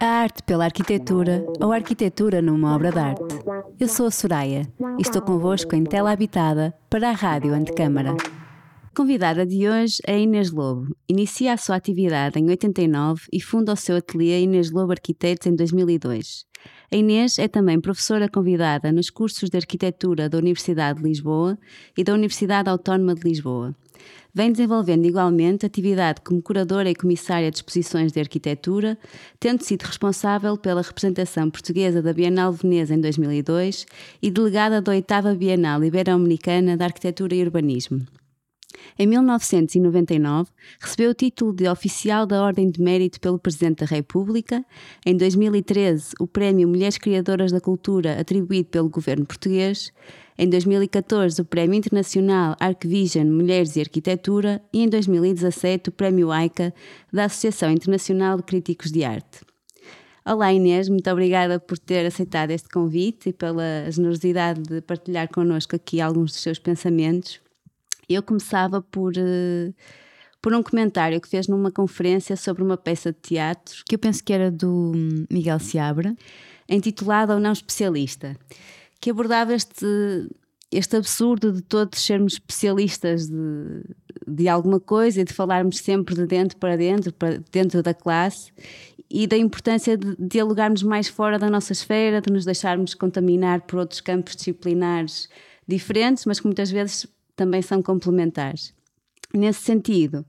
A arte pela arquitetura ou a arquitetura numa obra de arte. Eu sou a Soraya e estou convosco em Tela Habitada para a Rádio Antecâmara. Convidada de hoje é Inês Lobo. Inicia a sua atividade em 89 e funda o seu ateliê Inês Lobo Arquitetos em 2002. A Inês é também professora convidada nos cursos de arquitetura da Universidade de Lisboa e da Universidade Autónoma de Lisboa. Vem desenvolvendo igualmente atividade como curadora e comissária de exposições de arquitetura, tendo sido responsável pela representação portuguesa da Bienal Veneza em 2002 e delegada da 8 Bienal Ibero-Americana de Arquitetura e Urbanismo. Em 1999, recebeu o título de Oficial da Ordem de Mérito pelo Presidente da República. Em 2013, o Prémio Mulheres Criadoras da Cultura, atribuído pelo governo português. Em 2014, o Prémio Internacional Arcvision Mulheres e Arquitetura. E em 2017, o Prémio AICA da Associação Internacional de Críticos de Arte. Olá Inês, muito obrigada por ter aceitado este convite e pela generosidade de partilhar connosco aqui alguns dos seus pensamentos. Eu começava por, uh, por um comentário que fez numa conferência sobre uma peça de teatro, que eu penso que era do Miguel Seabra, intitulada O Não Especialista, que abordava este, este absurdo de todos sermos especialistas de, de alguma coisa e de falarmos sempre de dentro para dentro, para dentro da classe, e da importância de dialogarmos mais fora da nossa esfera, de nos deixarmos contaminar por outros campos disciplinares diferentes, mas que muitas vezes também são complementares. Nesse sentido,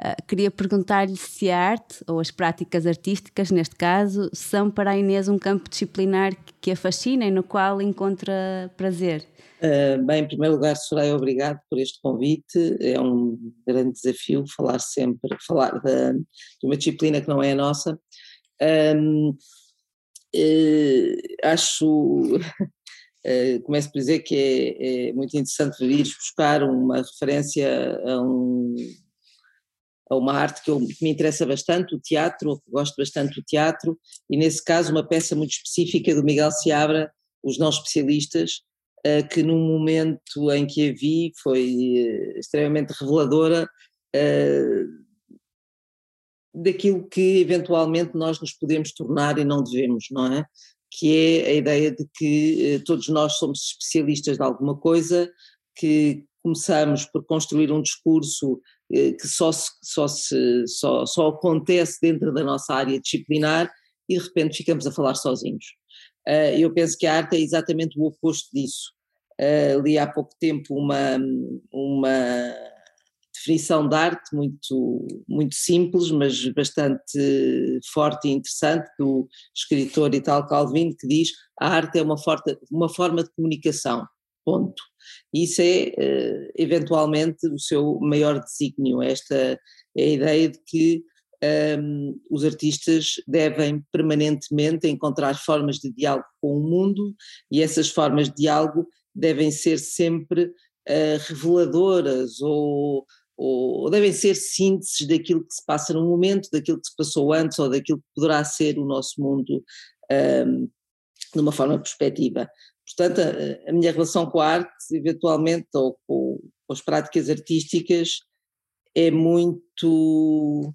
uh, queria perguntar-lhe se a arte, ou as práticas artísticas, neste caso, são para a Inês um campo disciplinar que a fascina e no qual encontra prazer. Uh, bem, em primeiro lugar, Soraya, obrigado por este convite. É um grande desafio falar sempre, falar de, de uma disciplina que não é a nossa. Um, uh, acho Uh, começo por dizer que é, é muito interessante vir buscar uma referência a, um, a uma arte que, eu, que, me interessa bastante, o teatro, gosto bastante do teatro, e nesse caso uma peça muito específica do Miguel Seabra, Os Não Especialistas, uh, que num momento em que a vi foi uh, extremamente reveladora daquilo que eventualmente nós nos podemos tornar e não devemos, não é? que é a ideia de que eh, todos nós somos especialistas de alguma coisa, que começamos por construir um discurso eh, que só, se, só, se, só, só acontece dentro da nossa área disciplinar e de repente ficamos a falar sozinhos. Uh, eu penso que a arte é exatamente o oposto disso. Uh, li há pouco tempo uma, uma definição de arte muito, muito simples, mas bastante forte e interessante, do escritor Italo Calvino, que diz a arte é uma, forte, uma forma de comunicação, ponto. Isso é, uh, eventualmente, o seu maior desígnio, esta é a ideia de que um, ehm, os artistas devem permanentemente encontrar formas de diálogo com o mundo e essas formas de diálogo devem ser sempre uh, reveladoras ou ou devem ser sínteses daquilo que se passa no momento, daquilo que se passou antes ou daquilo que poderá ser o nosso mundo um, de uma forma perspectiva. Portanto, a, a, minha relação com a arte, eventualmente, ou com, com as práticas artísticas, é muito.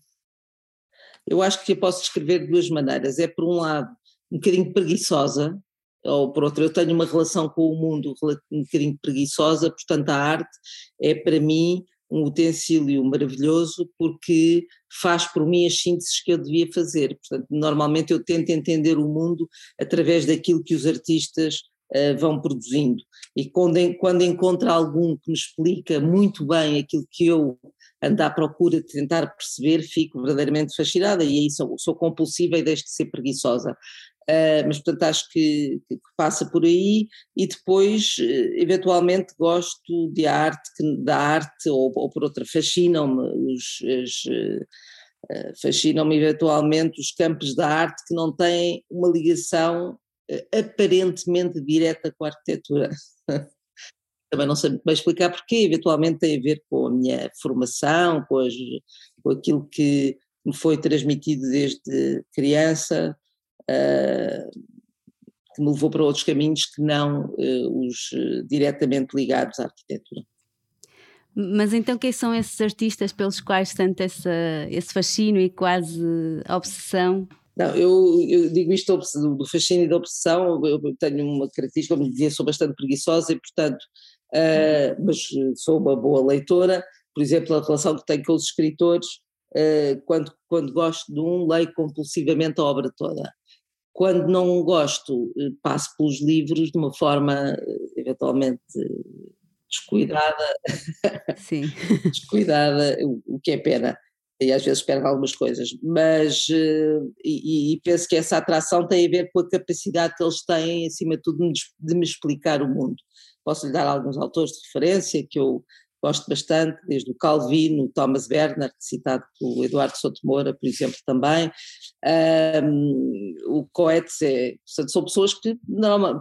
Eu acho que eu posso descrever de duas maneiras. É, por um lado, um bocadinho preguiçosa, ou por outro, eu tenho uma relação com o mundo um bocadinho preguiçosa, portanto, a arte é para mim um utensílio maravilhoso porque faz por mim as sínteses que eu devia fazer. Portanto, normalmente eu tento entender o mundo através daquilo que os artistas uh, vão produzindo. E quando, quando encontro algum que me explica muito bem aquilo que eu ando à procura de tentar perceber, fico verdadeiramente fascinada e aí sou, sou compulsiva e deixo de ser preguiçosa. Uh, mas portanto acho que, que, passa por aí e depois uh, eventualmente gosto de arte, da arte ou, ou por outra fascinam-me os, uh, fascinam-me eventualmente os campos da arte que não têm uma ligação aparentemente direta com a arquitetura. Também não sei bem explicar porquê, eventualmente tem a ver com a minha formação, com, as, com aquilo que me foi transmitido desde criança, uh, que me levou para outros caminhos que não uh, os uh, diretamente ligados à arquitetura. Mas então quem são esses artistas pelos quais sente essa, esse fascínio e quase obsessão? Não, eu, eu digo isto do, do fascínio e da obsessão, eu tenho uma característica, como dizia, sou bastante preguiçosa e portanto, uh, mas sou uma boa leitora, por exemplo, a relação que tenho com os escritores, uh, quando, quando gosto de um, leio compulsivamente a obra toda. Quando não gosto, passo pelos livros de uma forma eventualmente descuidada, Sim. descuidada, o, que é pena, e às vezes perde algumas coisas, mas e, e, penso que essa atração tem a ver com a capacidade que eles têm, acima de tudo, de me explicar o mundo. Posso lhe dar alguns autores de referência que eu gosto bastante, desde o Calvino, Thomas Werner, citado pelo Eduardo Sotomora, por exemplo, também, um, o Coetzee, são pessoas que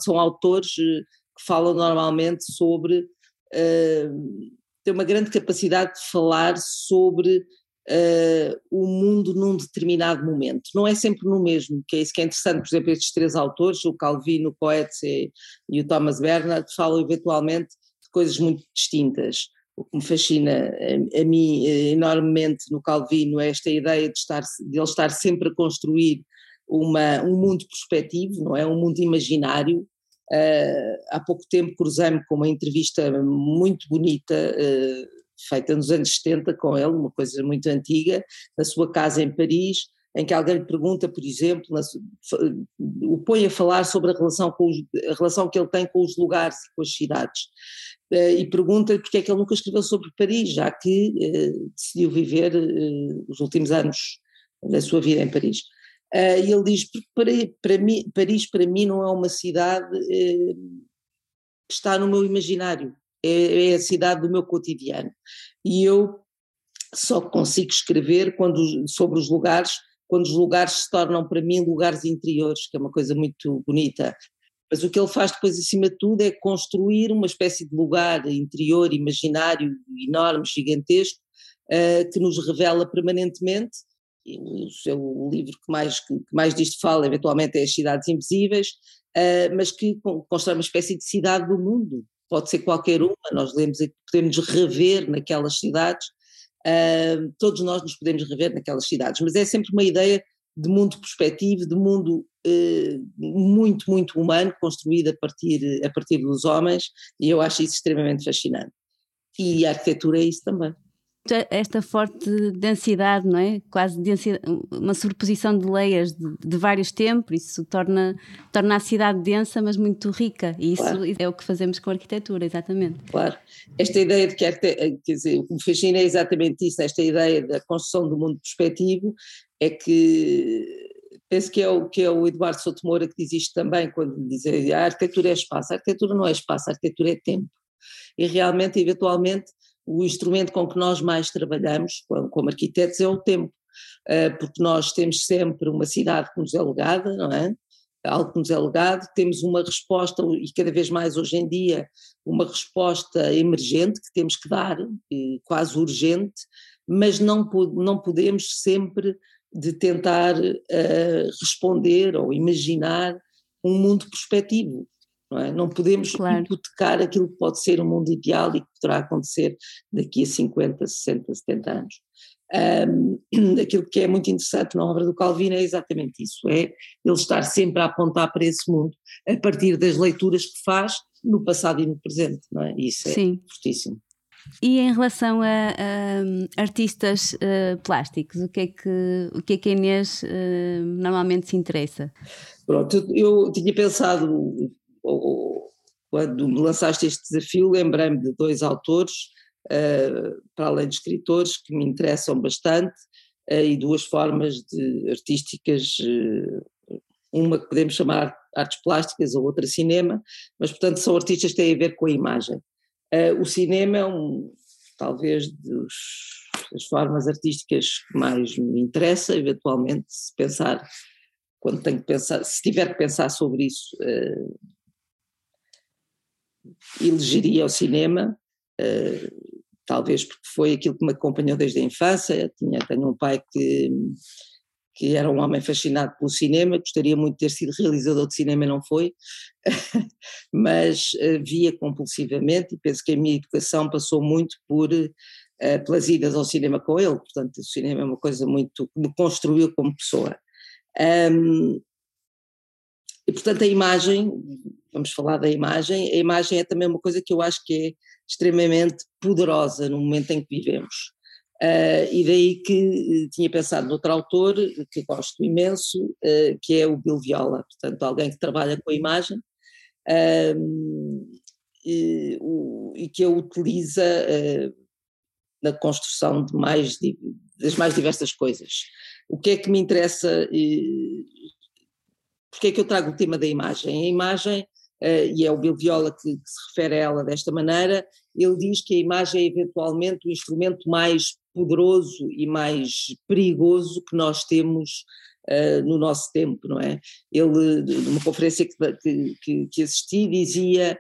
são autores eh, que falam normalmente sobre uh, tem uma grande capacidade de falar sobre uh, o mundo num determinado momento. Não é sempre no mesmo, que é isso que é interessante. Por exemplo, estes três autores, o Calvino, o Coetzee e o Thomas Bernard, falam eventualmente de coisas muito distintas. O que me fascina a, a mim eh, enormemente no Calvino é esta ideia de, estar, de ele estar sempre a construir uma, um mundo perspectivo, não é? Um mundo imaginário, Uh, há pouco tempo cruzei-me com uma entrevista muito bonita, uh, feita nos anos 70 com ele, uma coisa muito antiga, na sua casa em Paris, em que alguém lhe pergunta, por exemplo, na, o põe a falar sobre a relação, com os, a relação que ele tem com os lugares e com as cidades. Uh, e pergunta-lhe porque é que ele nunca escreveu sobre Paris, já que decidiu viver os últimos anos da sua vida em Paris. Uh, e ele diz, para, para mim, Paris para mim não é uma cidade que está no meu imaginário, é, é, a cidade do meu cotidiano. E eu só consigo escrever quando, sobre os lugares, quando os lugares se tornam para mim lugares interiores, que é uma coisa muito bonita. Mas o que ele faz depois, acima de tudo, é construir uma espécie de lugar interior, imaginário, enorme, gigantesco, uh, que nos revela permanentemente o seu livro que mais, que, mais disto fala, eventualmente, é As Cidades Invisíveis, uh, mas que constrói uma espécie de cidade do mundo. Pode ser qualquer uma, nós lemos podemos rever naquelas cidades, uh, todos nós nos podemos rever naquelas cidades, mas é sempre uma ideia de mundo perspectivo, de mundo uh, muito, muito humano, construído a partir, a partir dos homens, e eu acho isso extremamente fascinante. E a arquitetura é isso também esta forte densidade, não é? Quase uma sobreposição de layers de, de, vários tempos, isso torna, torna a cidade densa, mas muito rica, e isso claro. é o que fazemos com a arquitetura, exatamente. Claro. Esta ideia de que, quer dizer, o que me fascina é exatamente isso, esta ideia da construção do mundo perspectivo, é que penso que é o, que é o Eduardo Sotomora que diz isto também, quando diz a arquitetura é espaço, a arquitetura não é espaço, a arquitetura é tempo. E realmente, eventualmente, o instrumento com que nós mais trabalhamos como arquitetos é o tempo, eh, porque nós temos sempre uma cidade que nos é legada, não é? Algo que nos é legado, temos uma resposta, e cada vez mais hoje em dia, uma resposta emergente que temos que dar, quase urgente, mas não, não podemos sempre de tentar uh, responder ou imaginar um mundo perspectivo não é? Não podemos claro. hipotecar aquilo que pode ser um mundo ideal e que poderá acontecer daqui a 50, 60, 70 anos. Um, aquilo que é muito interessante na obra do Calvino é exatamente isso, é ele estar sempre a apontar para esse mundo a partir das leituras que faz no passado e no presente, não é? Isso é Sim. fortíssimo. E em relação a, a artistas uh, plásticos, o que é que, o que, é que a Inês uh, normalmente se interessa? Pronto, eu tinha pensado quando me lançaste este desafio, lembrei-me de dois autores, uh, para além de escritores, que me interessam bastante, uh, e duas formas de artísticas, uh, uma que podemos chamar artes plásticas, a outra cinema, mas portanto são artistas que têm a ver com a imagem. o cinema é um, talvez dos, das formas artísticas que mais me interessa, eventualmente, se pensar, quando tenho que pensar, se tiver que pensar sobre isso, elegeria o cinema, uh, talvez porque foi aquilo que me acompanhou desde a infância. Tinha, tenho um pai que, que era um homem fascinado pelo cinema, gostaria muito de ter sido realizador de cinema não foi, mas uh, via compulsivamente e penso que a minha educação passou muito por uh, pelas idas ao cinema com ele, portanto o cinema é uma coisa muito que me construiu como pessoa. Um, e portanto a imagem, vamos falar da imagem, a imagem é também uma coisa que eu acho que é extremamente poderosa no momento em que vivemos. Uh, e daí que uh, tinha pensado noutro autor que gosto imenso, uh, que é o Bill Viola, portanto alguém que trabalha com a imagem e, o, e, que a utiliza na construção de mais, das mais diversas coisas. O que é que me interessa, porque é que eu trago o tema da imagem? A imagem uh, e é o Bill Viola que, que, se refere a ela desta maneira, ele diz que a imagem é eventualmente o instrumento mais poderoso e mais perigoso que nós temos uh, no nosso tempo, não é? Ele, numa conferência que, que, que assisti, dizia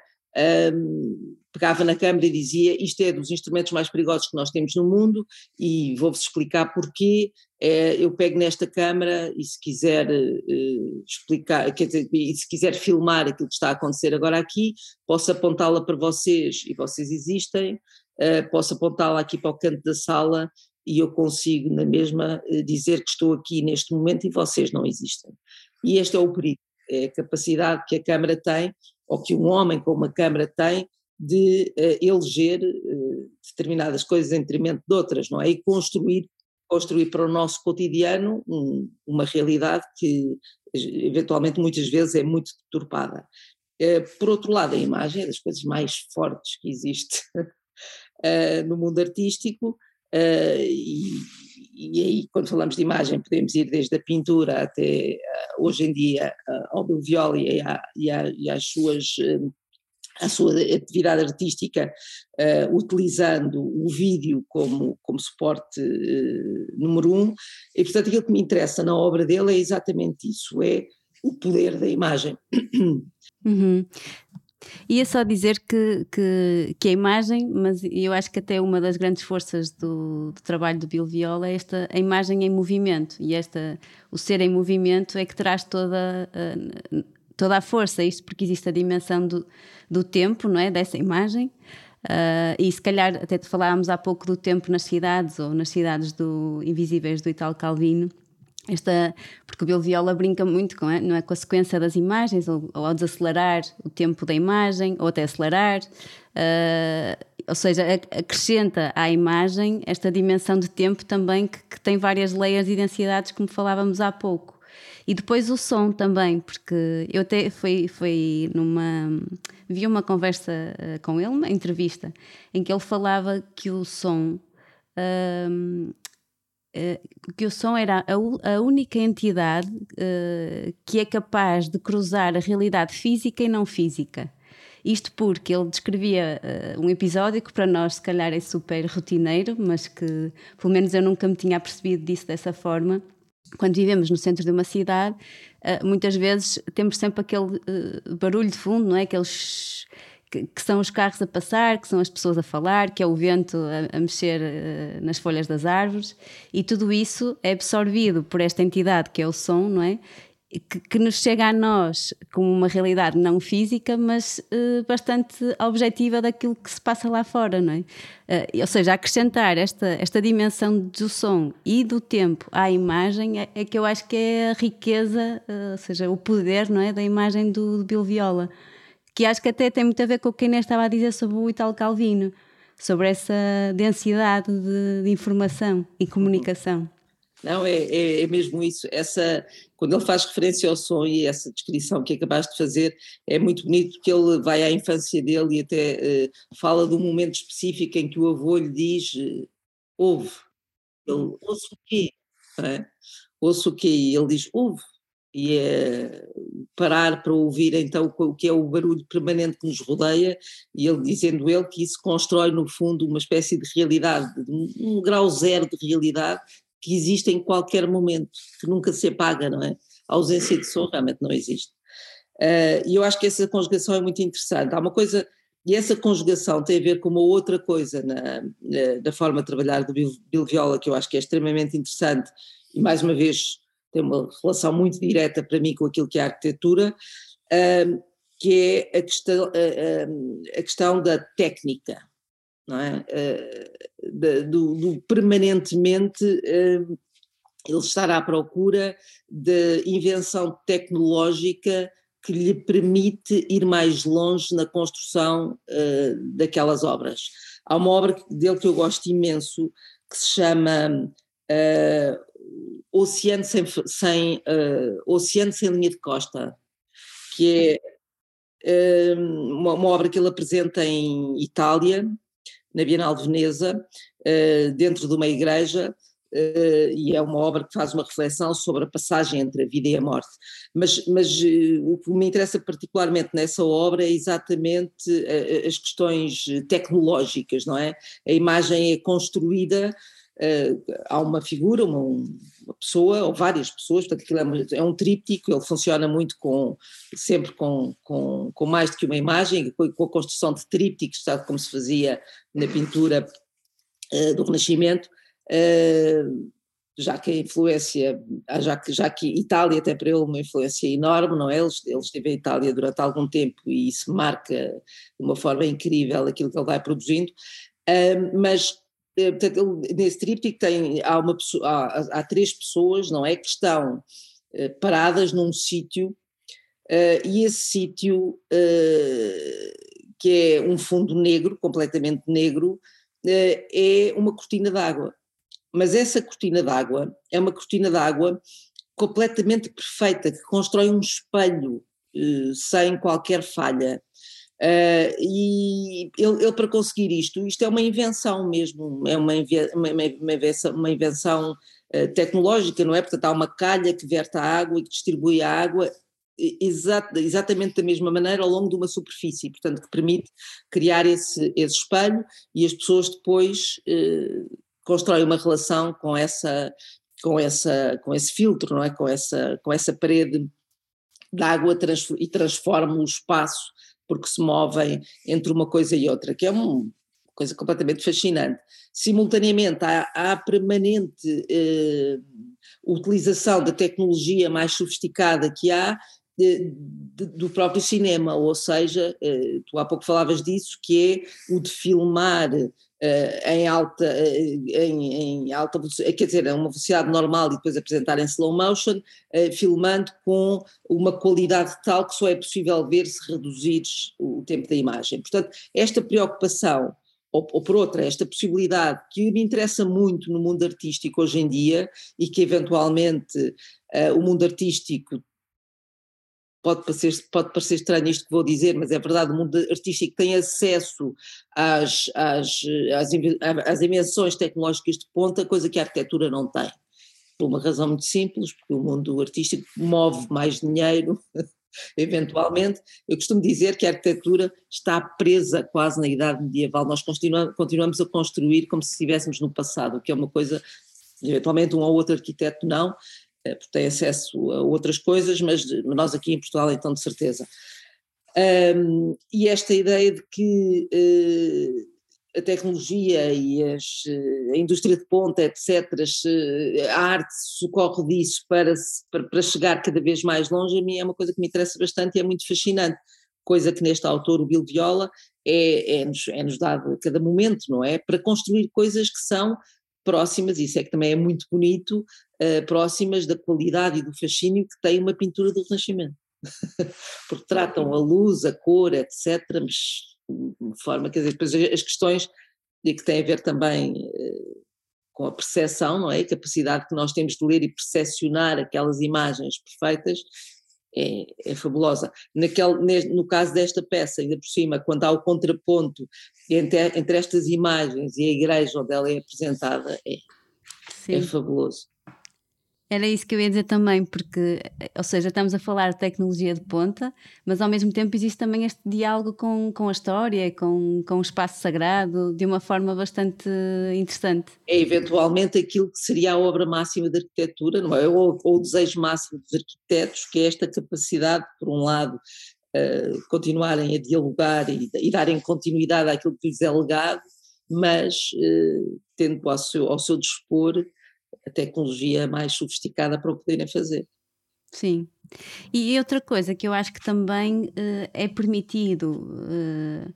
um, pegava na câmara e dizia isto é dos instrumentos mais perigosos que nós temos no mundo e vou-vos explicar porquê, é, eu pego nesta câmara e se quiser uh, explicar, quer dizer, e se quiser filmar aquilo que está a acontecer agora aqui, posso apontá-la para vocês e vocês existem, uh, posso apontá-la aqui para o canto da sala e eu consigo na mesma uh, dizer que estou aqui neste momento e vocês não existem. E este é o perigo, é a capacidade que a câmara tem ou que um homem com uma Câmara tem de uh, eleger uh, determinadas coisas em detrimento de outras, não é? E construir, construir para o nosso cotidiano um, uma realidade que eventualmente muitas vezes é muito deturpada. Uh, por outro lado, a imagem é das coisas mais fortes que existe no mundo artístico e, e aí, quando falamos de imagem, podemos ir desde a pintura até hoje em dia ao Bill Violi e, e, e às suas. A sua atividade artística uh, utilizando o vídeo como, como suporte uh, número um, e portanto aquilo que me interessa na obra dele é exatamente isso, é o poder da imagem. Uhum. Ia só dizer que, que, que, a imagem, mas eu acho que até uma das grandes forças do, do, trabalho do Bill Viola é esta a imagem em movimento e esta o ser em movimento é que traz toda a, toda a força, isto porque existe a dimensão do, do tempo, não é? Dessa imagem. Uh, e se calhar até te falávamos há pouco do tempo nas cidades ou nas cidades do Invisíveis do Italo Calvino esta, porque o Bill Viola brinca muito com, não é, com a sequência das imagens, ou, ou ao desacelerar o tempo da imagem, ou até acelerar, uh, ou seja, acrescenta à imagem esta dimensão de tempo também que, que, tem várias layers e densidades, como falávamos há pouco. E depois o som também, porque eu até fui, fui numa. vi uma conversa uh, com ele, uma entrevista, em que ele falava que o som. Uh, eh, que o som era a, única entidade uh, que é capaz de cruzar a realidade física e não física. Isto porque ele descrevia uh, um episódio que para nós se calhar é super rotineiro, mas que pelo menos eu nunca me tinha percebido disso dessa forma. Quando vivemos no centro de uma cidade, uh, muitas vezes temos sempre aquele barulho de fundo, não é? Aqueles que, são os carros a passar, que são as pessoas a falar, que é o vento a, mexer uh, nas folhas das árvores, e tudo isso é absorvido por esta entidade que é o som, não é? Que, que nos chega a nós como uma realidade não física, mas uh, bastante objetiva daquilo que se passa lá fora, não é? Uh, ou seja, acrescentar esta, esta dimensão do som e do tempo à imagem é, é que eu acho que é a riqueza, ou seja, o poder, não é, da imagem do, do Bill Viola que acho que até tem muito a ver com o que Inês estava a dizer sobre o Italo Calvino, sobre essa densidade de, de informação e comunicação. Não, é, é, é, mesmo isso. Essa, quando ele faz referência ao som e essa descrição que acabaste de fazer, é muito bonito porque ele vai à infância dele e até uh, fala de um momento específico em que o avô lhe diz: uh, ouve. Ele, ouço o quê? É? Ouço o quê? E ele diz: ouve e é parar para ouvir então o que é o barulho permanente que nos rodeia e ele dizendo ele que isso constrói no fundo uma espécie de realidade, um grau zero de realidade que existe em qualquer momento, que nunca se apaga, não é? A ausência de som realmente não existe. Uh, e eu acho que essa conjugação é muito interessante. Há uma coisa, e essa conjugação tem a ver com uma outra coisa na, na, na forma de trabalhar do Bill, Viola, que eu acho que é extremamente interessante, e mais uma vez tem uma relação muito direta para mim com aquilo que é a arquitetura, uh, que é a questão, uh, a questão da técnica, não é? Uh, do, do, permanentemente ele estar à procura de invenção tecnológica que lhe permite ir mais longe na construção daquelas obras. Há uma obra dele que eu gosto imenso, que se chama uh, Oceano, sem, sem, uh, Oceano Sem Linha de Costa, que é uh, uma, uma, obra que ele apresenta em Itália, na Bienal de Veneza, dentro de uma igreja, Uh, e é uma obra que faz uma reflexão sobre a passagem entre a vida e a morte. Mas, mas uh, o que me interessa particularmente nessa obra é exatamente as questões tecnológicas, não é? A imagem é construída, há uma figura, uma, uma, pessoa, ou várias pessoas, portanto aquilo é, é, um tríptico, ele funciona muito com, sempre com, com, com mais do que uma imagem, com, com a construção de trípticos, tal como se fazia na pintura do Renascimento, Uh, já que a influência, ah, já que, já que Itália tem para ele uma influência enorme, não é? Ele, ele esteve em Itália durante algum tempo e isso marca de uma forma incrível aquilo que ele vai produzindo, uh, mas uh, portanto, ele, nesse tríptico tem, há, uma há, há, três pessoas, não é, que estão uh, paradas num sítio e esse sítio que é um fundo negro, completamente negro, é uma cortina d'água mas essa cortina d'água é uma cortina d'água completamente perfeita, que constrói um espelho eh, sem qualquer falha. Uh, e ele, ele, para conseguir isto, isto é uma invenção mesmo, é uma, uma, uma invenção, uma invenção uh, tecnológica, não é? Portanto, há uma calha que verte a água e que distribui a água exat, exatamente da mesma maneira ao longo de uma superfície, portanto, que permite criar esse, esse espelho e as pessoas depois uh, constrói uma relação com essa com essa com esse filtro, não é? Com essa com essa parede de água e transforma o espaço porque se movem entre uma coisa e outra, que é uma coisa completamente fascinante. Simultaneamente há, há a permanente eh, utilização da tecnologia mais sofisticada que há de, de, do próprio cinema, ou seja, eh, tu há pouco falavas disso, que é o de filmar em alta, uh, em, em, alta quer dizer, a uma velocidade normal e depois apresentar em slow motion, filmando com uma qualidade tal que só é possível ver se reduzires o tempo da imagem. Portanto, esta preocupação, ou, ou por outra, esta possibilidade que me interessa muito no mundo artístico hoje em dia e que eventualmente o mundo artístico pode parecer, pode parecer estranho isto que vou dizer, mas é verdade, o mundo artístico tem acesso às, às, às, às invenções tecnológicas de ponta, coisa que a arquitetura não tem. Por uma razão muito simples, porque o mundo artístico move mais dinheiro, eventualmente. Eu costumo dizer que a arquitetura está presa quase na idade medieval, nós continuamos, continuamos a construir como se estivéssemos no passado, o que é uma coisa eventualmente um ou outro arquiteto não, porque tem acesso a outras coisas, mas nós aqui em Portugal então de certeza. Um, e esta ideia de que uh, a tecnologia e as, uh, a indústria de ponta, etc., a arte socorre disso para, para, para, chegar cada vez mais longe, a mim é uma coisa que me interessa bastante e é muito fascinante. Coisa que neste autor, o Bill Viola, é, é-nos, é-nos dado a cada momento, não é? Para construir coisas que são próximas, isso é que também é muito bonito, uh, próximas da qualidade e do fascínio que tem uma pintura do Renascimento. Porque tratam a luz, a cor, etc., de forma, quer dizer, depois as questões que têm a ver também uh, com a percepção, não é? A capacidade que nós temos de ler e percepcionar aquelas imagens perfeitas é, é fabulosa. Naquele, no caso desta peça, ainda por cima, quando há o contraponto entre, entre estas imagens e a igreja onde ela é apresentada, é, é fabuloso. Era isso que eu ia dizer também, porque, ou seja, estamos a falar de tecnologia de ponta, mas ao mesmo tempo existe também este diálogo com, com a história, com, com o espaço sagrado, de uma forma bastante interessante. É eventualmente aquilo que seria a obra máxima da arquitetura, não é? Ou, ou o desejo máximo dos arquitetos, que é esta capacidade, por um lado, uh, continuarem a dialogar e, e, darem continuidade àquilo que lhes é legado, mas uh, tendo ao seu, ao seu dispor a tecnologia mais sofisticada para o poderem fazer. Sim. E outra coisa que eu acho que também uh, é permitido, uh,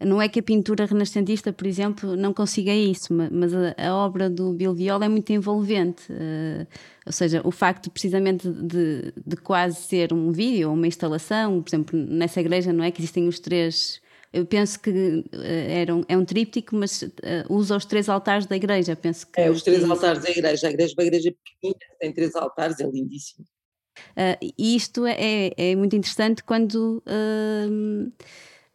não é que a pintura renascentista, por exemplo, não consiga isso, mas a, a obra do Bill Viola é muito envolvente. Uh, ou seja, o facto precisamente de, de quase ser um vídeo ou uma instalação, por exemplo, nessa igreja não é que existem os três eu penso que uh, era um, é um tríptico, mas uh, usa os três altares da igreja. Penso que é, os três que... altares da igreja. A igreja é uma igreja pequena, tem três altares, é lindíssimo. Uh, e isto é, é, muito interessante quando uh,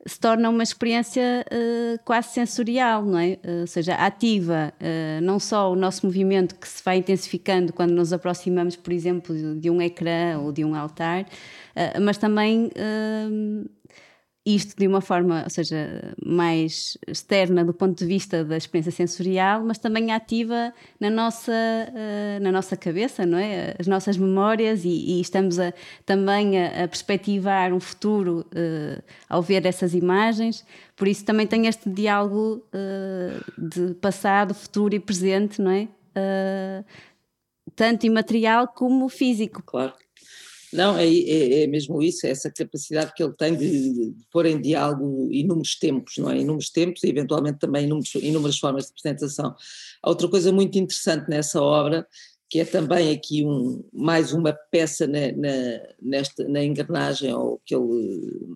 se torna uma experiência uh, quase sensorial, não é? ou seja, ativa não só o nosso movimento que se vai intensificando quando nos aproximamos, por exemplo, de um ecrã ou de um altar, mas também isto de uma forma, ou seja, mais externa do ponto de vista da experiência sensorial, mas também ativa na nossa, uh, na nossa cabeça, não é? As nossas memórias e, e estamos a, também a, a, perspectivar um futuro uh, ao ver essas imagens. Por isso também tem este diálogo uh, de passado, futuro e presente, não é? tanto imaterial como físico. Claro. Não, é, é, é, mesmo isso, é essa capacidade que ele tem de, de, pôr em diálogo inúmeros tempos, não é? Inúmeros tempos e eventualmente também inúmeros, inúmeras formas de apresentação. Outra coisa muito interessante nessa obra, que é também aqui um, mais uma peça na, na, nesta, na engrenagem, ou, que ele,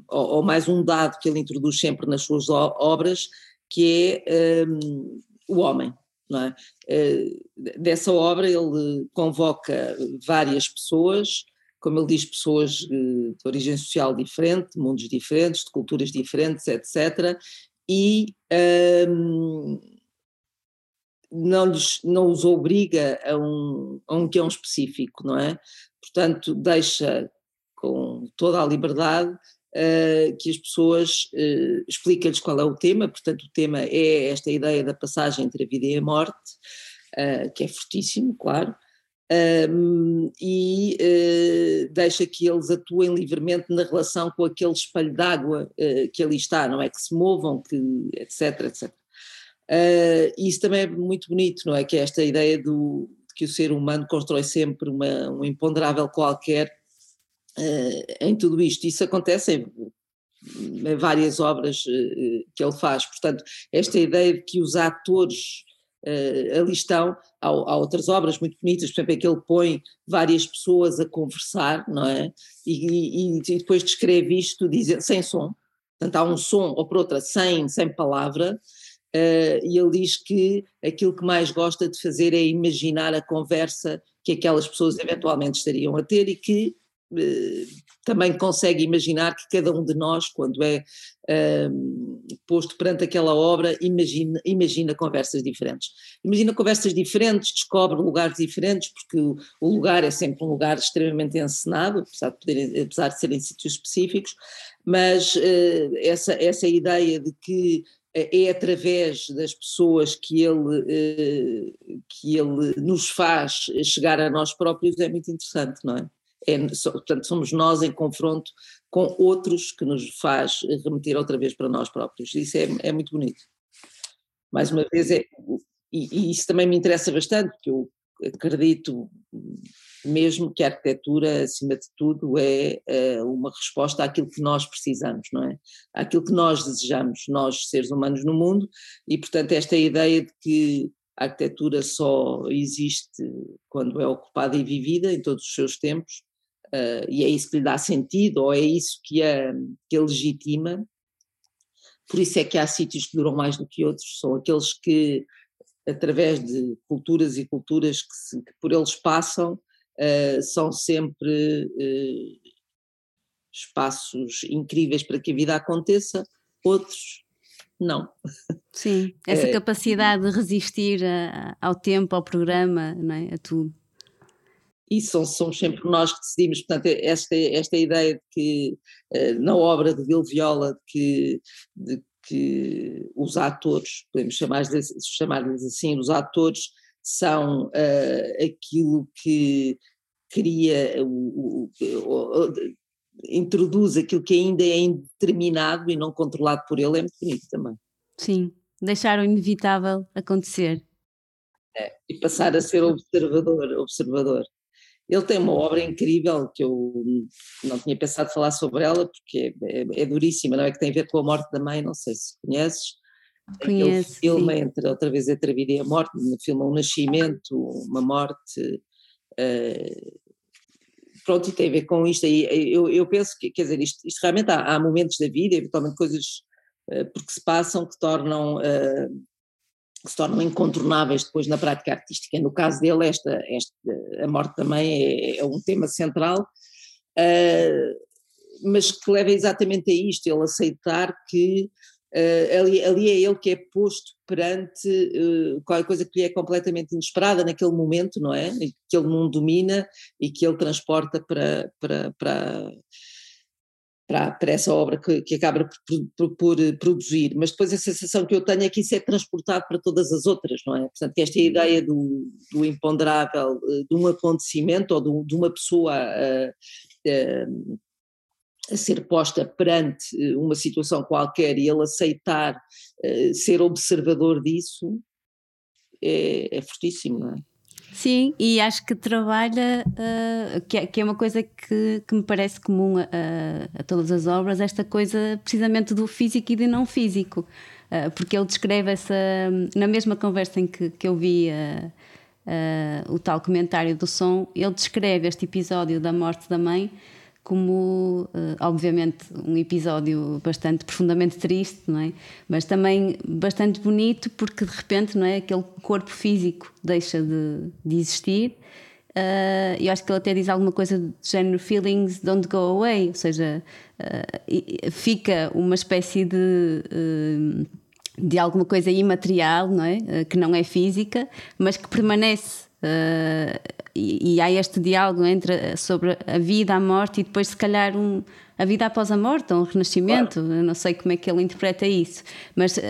ou, ou, mais um dado que ele introduz sempre nas suas obras, que é um, o homem. Não é? Uh, dessa obra ele convoca várias pessoas, como ele diz, pessoas eh, de origem social diferente, mundos diferentes, de culturas diferentes, etc. E um, não, lhes, não os obriga a um, a um guião específico, não é? Portanto, deixa com toda a liberdade uh, que as pessoas uh, expliquem-lhes qual é o tema, portanto, o tema é esta ideia da passagem entre a vida e a morte, uh, que é fortíssimo, claro, um, e uh, deixa que eles atuem livremente na relação com aquele espelho d'água uh, que ali está, não é? Que se movam, que, etc, etc. Uh, isso também é muito bonito, não é? Que é esta ideia do, de que o ser humano constrói sempre uma, um imponderável qualquer em tudo isto. Isso acontece em, em várias obras que ele faz. Portanto, esta ideia de que os atores uh, ali estão, há, há, outras obras muito bonitas, por exemplo, em que ele põe várias pessoas a conversar, não é? E, e, e depois descreve isto sem som, portanto há um som, ou por outra, sem, sem palavra, uh, e ele diz que aquilo que mais gosta de fazer é imaginar a conversa que aquelas pessoas eventualmente estariam a ter e que também consegue imaginar que cada um de nós, quando é um, posto perante aquela obra, imagina, imagina conversas diferentes. Imagina conversas diferentes, descobre lugares diferentes, porque o, lugar é sempre um lugar extremamente encenado, apesar de, poder, apesar de serem sítios específicos, mas uh, essa, essa ideia de que é através das pessoas que ele, que ele nos faz chegar a nós próprios é muito interessante, não é? É, portanto, somos nós em confronto com outros que nos faz remeter outra vez para nós próprios. Isso é, é muito bonito. Mais uma vez, é, e, e, isso também me interessa bastante, porque eu acredito mesmo que a arquitetura, acima de tudo, é, é uma resposta àquilo que nós precisamos, não é? Àquilo que nós desejamos, nós seres humanos no mundo, e portanto esta ideia de que a arquitetura só existe quando é ocupada e vivida em todos os seus tempos, uh, e é isso que lhe dá sentido, ou é isso que a, que a legitima. Por isso é que há sítios que duram mais do que outros, são aqueles que, através de culturas e culturas que, se, que por eles passam, uh, são sempre uh, espaços incríveis para que a vida aconteça, outros não. Sim, essa capacidade de resistir a, ao tempo, ao programa, não é? a tudo e somos, sempre nós que decidimos, portanto, esta, esta ideia de que eh, na obra de Vil Viola, de que, de que os atores, podemos chamar-lhes chamar assim, os atores são uh, aquilo que cria, o, o, o, introduz aquilo que ainda é indeterminado e não controlado por ele, é muito bonito também. Sim, deixar o inevitável acontecer. É, e passar a ser observador, observador. Ele tem uma obra incrível que eu não tinha pensado falar sobre ela porque é, é, é duríssima, não é que tem a ver com a morte da mãe, não sei se conheces. Conheço. filma sim. entre outra vez entre a vida e a morte, filma um nascimento, uma morte. Uh, pronto, e tem a ver com isto aí. Eu, eu penso que, quer dizer, isto, isto realmente há, há, momentos da vida, eventualmente coisas uh, porque se passam que tornam. Uh, que se tornam incontornáveis depois na prática artística. No caso dele, esta, esta a morte também é, é um tema central, uh, mas que leva exatamente a isto, ele aceitar que uh, ali, ali é ele que é posto perante uh, qualquer coisa que lhe é completamente inesperada naquele momento, não é? Que ele não domina e que ele transporta para, para, para para, para essa obra que, que acaba por, por, por, eh, produzir, mas depois a sensação que eu tenho é que isso é transportado para todas as outras, não é? Portanto, que esta ideia do, do imponderável, eh, de um acontecimento ou de, de uma pessoa a, a, a, ser posta perante eh, uma situação qualquer e ele aceitar ser observador disso é, é fortíssimo, não é? Sim, e acho que trabalha, uh, que, é, que, é, uma coisa que, que me parece comum a, a, todas as obras, esta coisa precisamente do físico e do não físico. Uh, porque ele descreve essa. Na mesma conversa em que, que eu vi uh, o tal comentário do som, ele descreve este episódio da morte da mãe como, eh, obviamente, um episódio bastante profundamente triste, não é? Mas também bastante bonito porque de repente, não é, aquele corpo físico deixa de, de existir. Uh, eu acho que ele até diz alguma coisa do género feelings don't go away, ou seja, uh, fica uma espécie de uh, de alguma coisa imaterial, não é, que não é física, mas que permanece Uh, e, e, há este diálogo entre sobre a vida, a morte e depois, se calhar, um, a vida após a morte, um renascimento. Claro. Não sei como é que ele interpreta isso, mas, uh,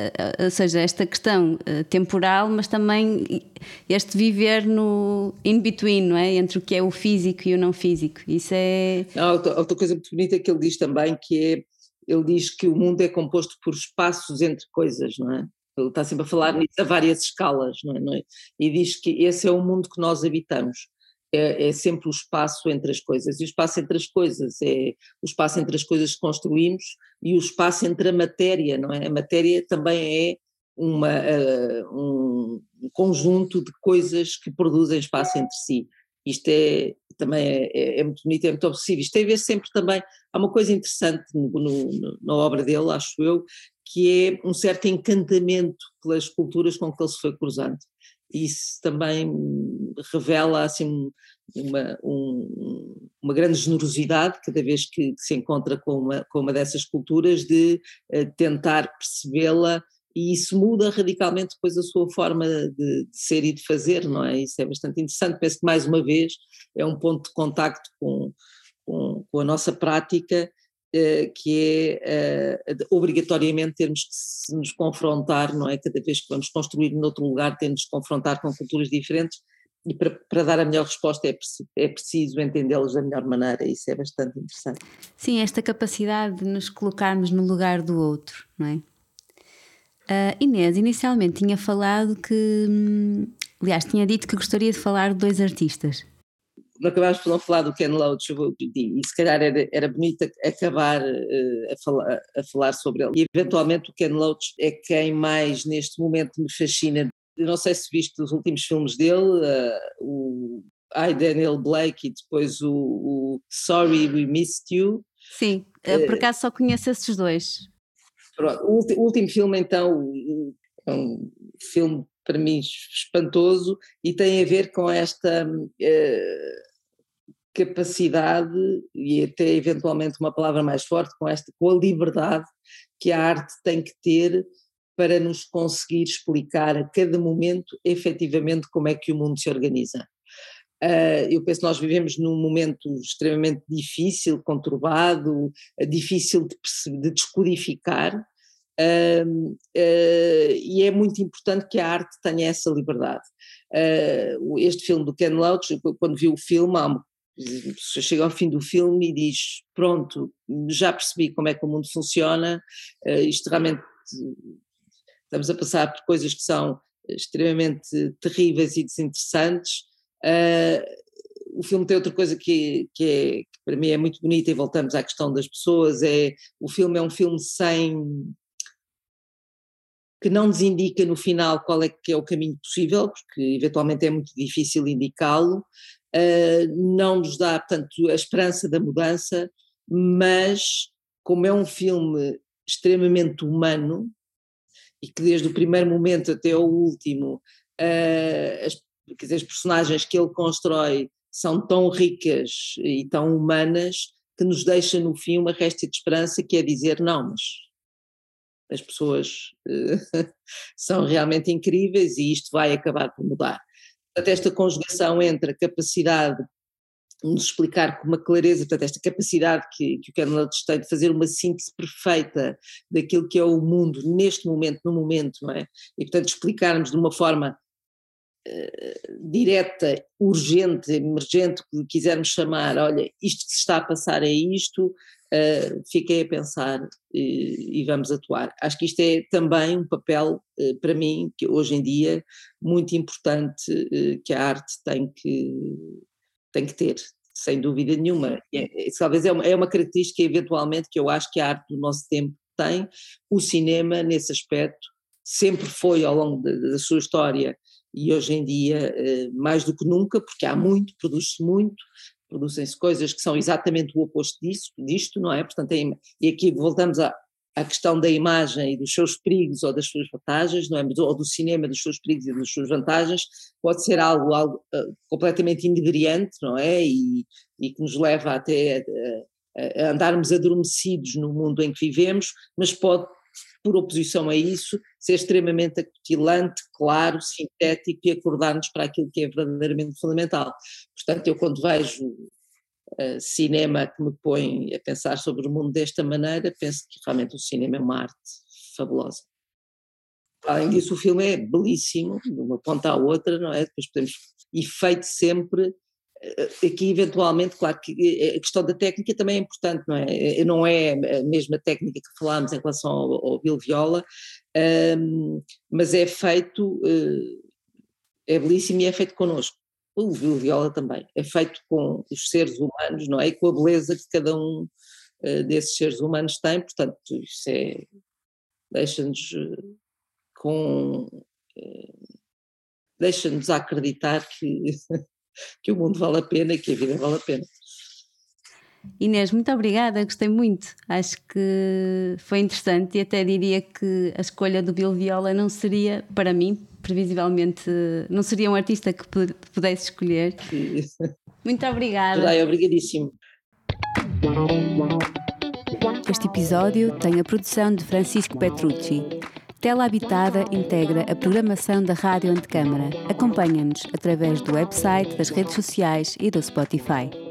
ou seja, esta questão temporal, mas também este viver no in-between, não é? Entre o que é o físico e o não físico. Isso é. Há outra, outra coisa muito bonita que ele diz também, que é. Ele diz que o mundo é composto por espaços entre coisas, não é? Ele está sempre a falar nisso a várias escalas, não é, não é? E diz que esse é o mundo que nós habitamos. É, é, sempre o espaço entre as coisas. E o espaço entre as coisas é o espaço entre as coisas que construímos e o espaço entre a matéria, não é? A matéria também é uma, uh, um conjunto de coisas que produzem espaço entre si. Isto é também é, é, é muito bonito, é muito obsessivo. Isto tem a ver sempre também. Há uma coisa interessante no, no, na obra dele, acho eu, que é um certo encantamento pelas culturas com que ele se foi cruzando. Isso também revela assim uma, um, uma grande generosidade cada vez que, que, se encontra com uma, com uma dessas culturas de uh, tentar percebê-la e isso muda radicalmente depois a sua forma de, de, ser e de fazer, não é? Isso é bastante interessante. Penso que mais uma vez é um ponto de contacto com, com, com a nossa prática que é uh, obrigatoriamente termos que nos confrontar, não é? Cada vez que vamos construir noutro lugar, temos que confrontar com culturas diferentes e para, para dar a melhor resposta é, é preciso entendê-los da melhor maneira, isso é bastante interessante. Sim, esta capacidade de nos colocarmos no lugar do outro, não é? Uh, Inês, inicialmente tinha falado que, hum, aliás, tinha dito que gostaria de falar de dois artistas acabámos por não falar do Ken Loach e se calhar era, era bonito acabar uh, a, falar, a falar sobre ele. E eventualmente o Ken Loach é quem mais neste momento me fascina. Eu não sei se viste os últimos filmes dele, uh, o I, Daniel Blake e depois o, o Sorry We Missed You. Sim, uh, por acaso só conheço esses dois. Pronto, o, o último filme então é um filme para mim espantoso e tem a ver com esta uh, capacidade e até eventualmente uma palavra mais forte com esta com a liberdade que a arte tem que ter para nos conseguir explicar a cada momento efetivamente como é que o mundo se organiza. Uh, eu penso que nós vivemos num momento extremamente difícil, conturbado, difícil de, de descodificar, Uh, uh, e é muito importante que a arte tenha essa liberdade. Uh, este filme do Ken Loach, quando vi o filme, chega ao fim do filme e diz: Pronto, já percebi como é que o mundo funciona, ah, isto realmente. Estamos a passar por coisas que são extremamente terríveis e desinteressantes. Uh, o filme tem outra coisa que, que, é, que para mim é muito bonita e voltamos à questão das pessoas, é o filme é um filme sem que não nos indica no final qual é que é o caminho possível, porque eventualmente é muito difícil indicá-lo, não nos dá, portanto, a esperança da mudança, mas como é um filme extremamente humano, e que desde o primeiro momento até o último, uh, as, dizer, as personagens que ele constrói são tão ricas e tão humanas que nos deixa no fim uma resta de esperança que é dizer não, mas as pessoas uh, são realmente incríveis e isto vai acabar por mudar. Portanto, esta conjugação entre a capacidade nos explicar com uma clareza, portanto, esta capacidade que, que o Kernel tem de fazer uma síntese perfeita daquilo que é o mundo neste momento, no momento, não é? E, portanto, explicarmos de uma forma uh, direta, urgente, emergente, que quisermos chamar, olha, isto que se está a passar é isto, uh, fiquei a pensar e, e, vamos atuar. Acho que isto é também um papel, uh, para mim, que hoje em dia, muito importante que a arte tem que tem que ter, sem dúvida nenhuma. É, é, talvez é uma, é uma característica, eventualmente, que eu acho que a arte do nosso tempo tem. O cinema, nesse aspecto, sempre foi ao longo da, da sua história e hoje em dia mais do que nunca, porque há muito, produz-se muito, produzem-se coisas que são exatamente o oposto disso, disto, não é? Portanto, é, e aqui voltamos a, a questão da imagem e dos seus perigos ou das suas vantagens, não é? ou do cinema dos seus perigos e das suas vantagens, pode ser algo, algo uh, completamente inegriante, não é? E, e, que nos leva até a, a, andarmos adormecidos no mundo em que vivemos, mas pode, por oposição a isso, ser extremamente acutilante, claro, sintético e acordar-nos para aquilo que é verdadeiramente fundamental. Portanto, eu quando vejo uh, cinema que me põe a pensar sobre o mundo desta maneira, penso que realmente o cinema é uma arte fabulosa. Além disso, o filme é belíssimo, de uma ponta à outra, não é? Depois podemos, e feito sempre, aqui eventualmente, claro que eh, a questão da técnica também é importante, não é? Não é a mesma técnica que falámos em relação ao, ao Bill Viola, um, mas é feito, é belíssimo e é feito connosco o viola também, é feito com os seres humanos, não é? E com a beleza que cada um desses seres humanos tem, portanto, isso é, deixa-nos com, deixa-nos acreditar que, que o mundo vale a pena e que a vida vale a pena. Inês, muito obrigada, gostei muito. Acho que foi interessante e até diria que a escolha do Bill Viola não seria, para mim, previsivelmente, não seria um artista que pudesse escolher. Muito obrigada. Judai, obrigadíssimo. Este episódio tem a produção de Francisco Petrucci. Tela Habitada integra a programação da Rádio Antecâmara. Acompanha-nos através do website, das redes sociais e do Spotify.